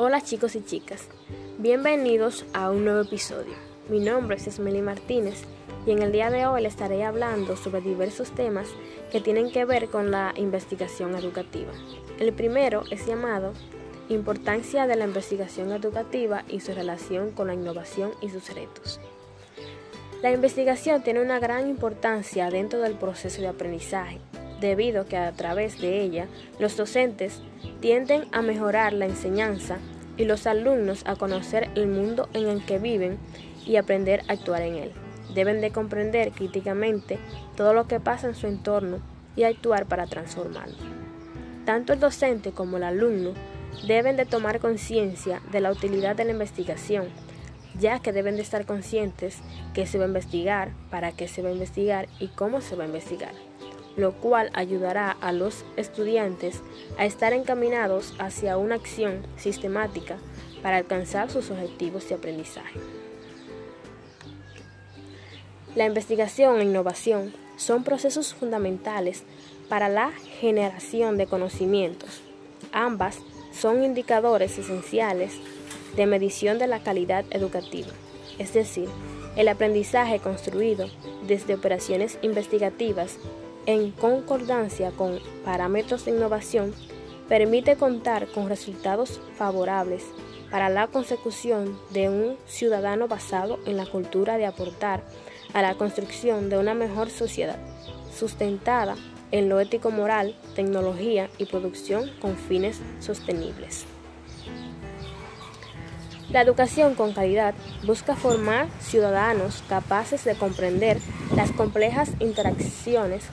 Hola chicos y chicas, bienvenidos a un nuevo episodio. Mi nombre es Esmeli Martínez y en el día de hoy les estaré hablando sobre diversos temas que tienen que ver con la investigación educativa. El primero es llamado Importancia de la investigación educativa y su relación con la innovación y sus retos. La investigación tiene una gran importancia dentro del proceso de aprendizaje, debido a que a través de ella los docentes tienden a mejorar la enseñanza y los alumnos a conocer el mundo en el que viven y aprender a actuar en él. Deben de comprender críticamente todo lo que pasa en su entorno y actuar para transformarlo. Tanto el docente como el alumno deben de tomar conciencia de la utilidad de la investigación, ya que deben de estar conscientes que se va a investigar, para qué se va a investigar y cómo se va a investigar lo cual ayudará a los estudiantes a estar encaminados hacia una acción sistemática para alcanzar sus objetivos de aprendizaje. La investigación e innovación son procesos fundamentales para la generación de conocimientos. Ambas son indicadores esenciales de medición de la calidad educativa, es decir, el aprendizaje construido desde operaciones investigativas en concordancia con parámetros de innovación, permite contar con resultados favorables para la consecución de un ciudadano basado en la cultura de aportar a la construcción de una mejor sociedad, sustentada en lo ético moral, tecnología y producción con fines sostenibles. La educación con calidad busca formar ciudadanos capaces de comprender las complejas interacciones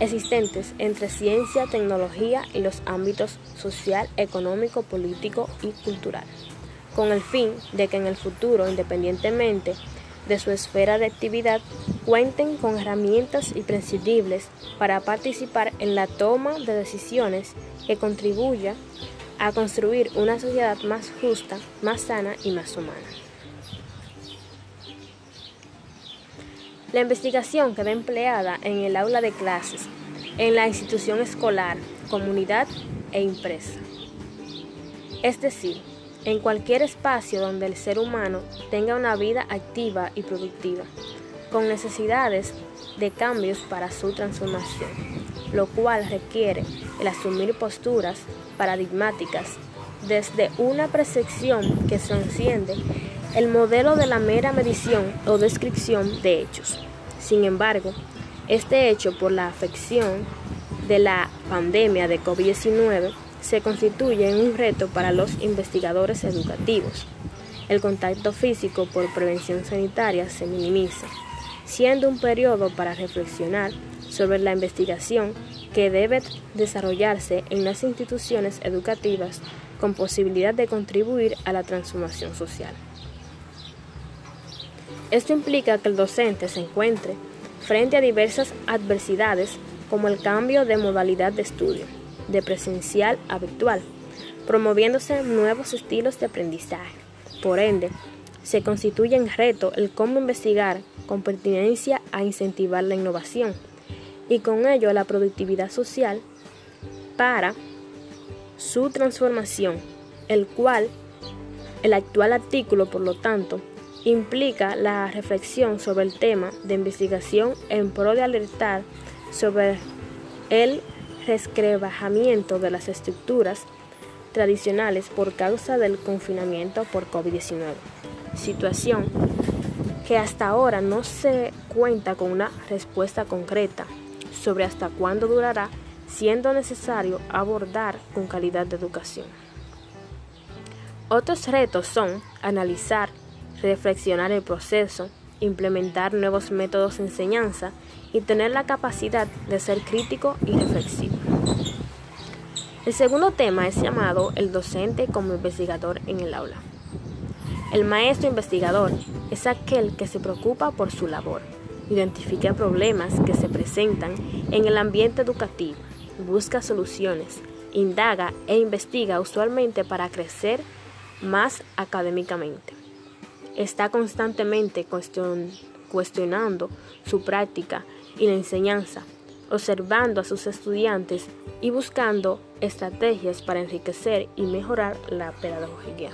existentes entre ciencia, tecnología y los ámbitos social, económico, político y cultural, con el fin de que en el futuro, independientemente de su esfera de actividad, cuenten con herramientas imprescindibles para participar en la toma de decisiones que contribuya a construir una sociedad más justa, más sana y más humana. La investigación queda empleada en el aula de clases, en la institución escolar, comunidad e impresa. Es decir, en cualquier espacio donde el ser humano tenga una vida activa y productiva, con necesidades de cambios para su transformación, lo cual requiere el asumir posturas paradigmáticas desde una percepción que transciende el modelo de la mera medición o descripción de hechos. Sin embargo, este hecho por la afección de la pandemia de COVID-19 se constituye en un reto para los investigadores educativos. El contacto físico por prevención sanitaria se minimiza, siendo un periodo para reflexionar sobre la investigación que debe desarrollarse en las instituciones educativas con posibilidad de contribuir a la transformación social. Esto implica que el docente se encuentre frente a diversas adversidades como el cambio de modalidad de estudio, de presencial a virtual, promoviéndose nuevos estilos de aprendizaje. Por ende, se constituye en reto el cómo investigar con pertinencia a incentivar la innovación y con ello la productividad social para su transformación, el cual el actual artículo, por lo tanto, implica la reflexión sobre el tema de investigación en pro de alertar sobre el resquebrajamiento de las estructuras tradicionales por causa del confinamiento por COVID-19, situación que hasta ahora no se cuenta con una respuesta concreta sobre hasta cuándo durará, siendo necesario abordar con calidad de educación. Otros retos son analizar reflexionar el proceso, implementar nuevos métodos de enseñanza y tener la capacidad de ser crítico y reflexivo. El segundo tema es llamado el docente como investigador en el aula. El maestro investigador es aquel que se preocupa por su labor, identifica problemas que se presentan en el ambiente educativo, busca soluciones, indaga e investiga usualmente para crecer más académicamente está constantemente cuestionando su práctica y la enseñanza, observando a sus estudiantes y buscando estrategias para enriquecer y mejorar la pedagogía.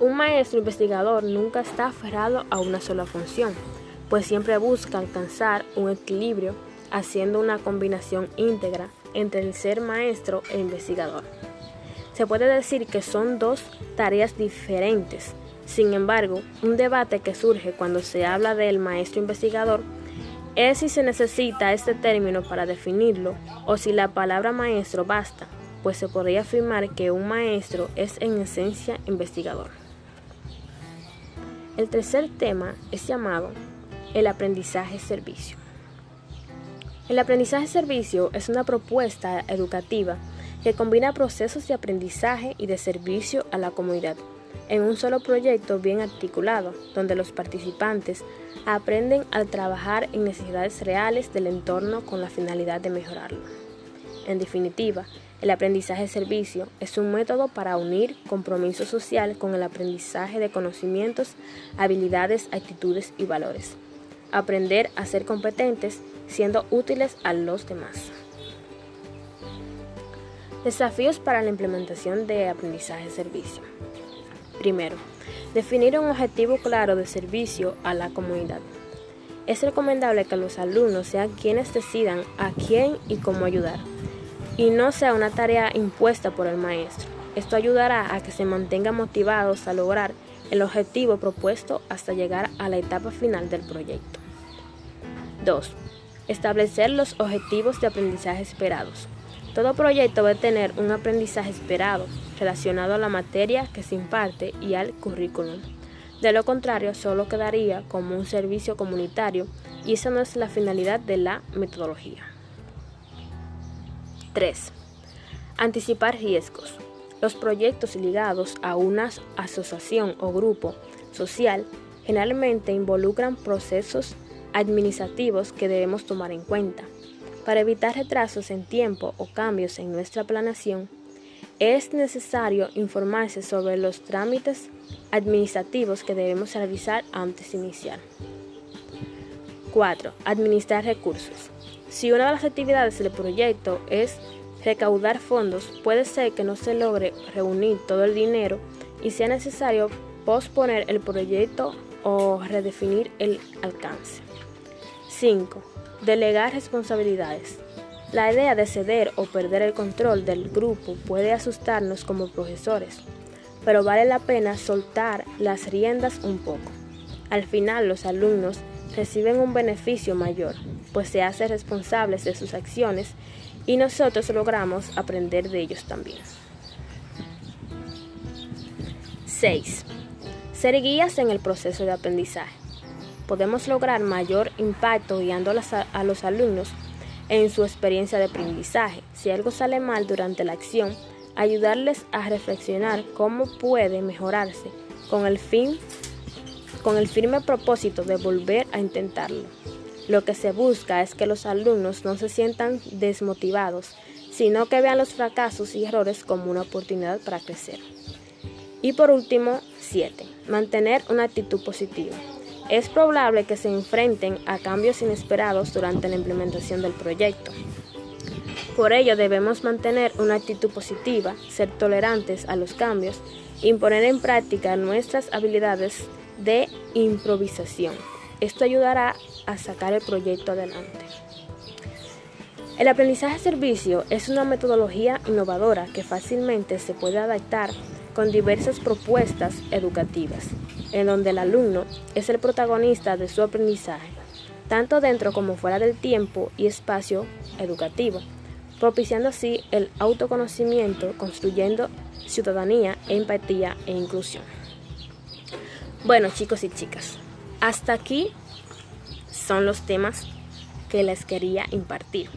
Un maestro investigador nunca está aferrado a una sola función, pues siempre busca alcanzar un equilibrio haciendo una combinación íntegra entre el ser maestro e investigador. Se puede decir que son dos tareas diferentes, sin embargo, un debate que surge cuando se habla del maestro investigador es si se necesita este término para definirlo o si la palabra maestro basta, pues se podría afirmar que un maestro es en esencia investigador. El tercer tema es llamado el aprendizaje-servicio. El aprendizaje-servicio es una propuesta educativa que combina procesos de aprendizaje y de servicio a la comunidad en un solo proyecto bien articulado, donde los participantes aprenden a trabajar en necesidades reales del entorno con la finalidad de mejorarlo. En definitiva, el aprendizaje servicio es un método para unir compromiso social con el aprendizaje de conocimientos, habilidades, actitudes y valores. Aprender a ser competentes siendo útiles a los demás. Desafíos para la implementación de aprendizaje servicio. Primero, definir un objetivo claro de servicio a la comunidad. Es recomendable que los alumnos sean quienes decidan a quién y cómo ayudar, y no sea una tarea impuesta por el maestro. Esto ayudará a que se mantengan motivados a lograr el objetivo propuesto hasta llegar a la etapa final del proyecto. 2. Establecer los objetivos de aprendizaje esperados. Todo proyecto debe tener un aprendizaje esperado relacionado a la materia que se imparte y al currículum. De lo contrario, solo quedaría como un servicio comunitario y esa no es la finalidad de la metodología. 3. Anticipar riesgos. Los proyectos ligados a una asociación o grupo social generalmente involucran procesos administrativos que debemos tomar en cuenta. Para evitar retrasos en tiempo o cambios en nuestra planeación, es necesario informarse sobre los trámites administrativos que debemos realizar antes de iniciar. 4. Administrar recursos. Si una de las actividades del proyecto es recaudar fondos, puede ser que no se logre reunir todo el dinero y sea necesario posponer el proyecto o redefinir el alcance. 5. Delegar responsabilidades. La idea de ceder o perder el control del grupo puede asustarnos como profesores, pero vale la pena soltar las riendas un poco. Al final los alumnos reciben un beneficio mayor, pues se hacen responsables de sus acciones y nosotros logramos aprender de ellos también. 6. Ser guías en el proceso de aprendizaje podemos lograr mayor impacto guiando a los alumnos en su experiencia de aprendizaje. Si algo sale mal durante la acción, ayudarles a reflexionar cómo puede mejorarse con el fin con el firme propósito de volver a intentarlo. Lo que se busca es que los alumnos no se sientan desmotivados, sino que vean los fracasos y errores como una oportunidad para crecer. Y por último, 7. Mantener una actitud positiva. Es probable que se enfrenten a cambios inesperados durante la implementación del proyecto. Por ello debemos mantener una actitud positiva, ser tolerantes a los cambios y poner en práctica nuestras habilidades de improvisación. Esto ayudará a sacar el proyecto adelante. El aprendizaje servicio es una metodología innovadora que fácilmente se puede adaptar con diversas propuestas educativas, en donde el alumno es el protagonista de su aprendizaje, tanto dentro como fuera del tiempo y espacio educativo, propiciando así el autoconocimiento, construyendo ciudadanía, empatía e inclusión. Bueno chicos y chicas, hasta aquí son los temas que les quería impartir.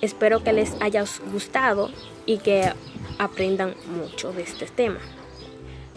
Espero que les haya gustado y que aprendan mucho de este tema.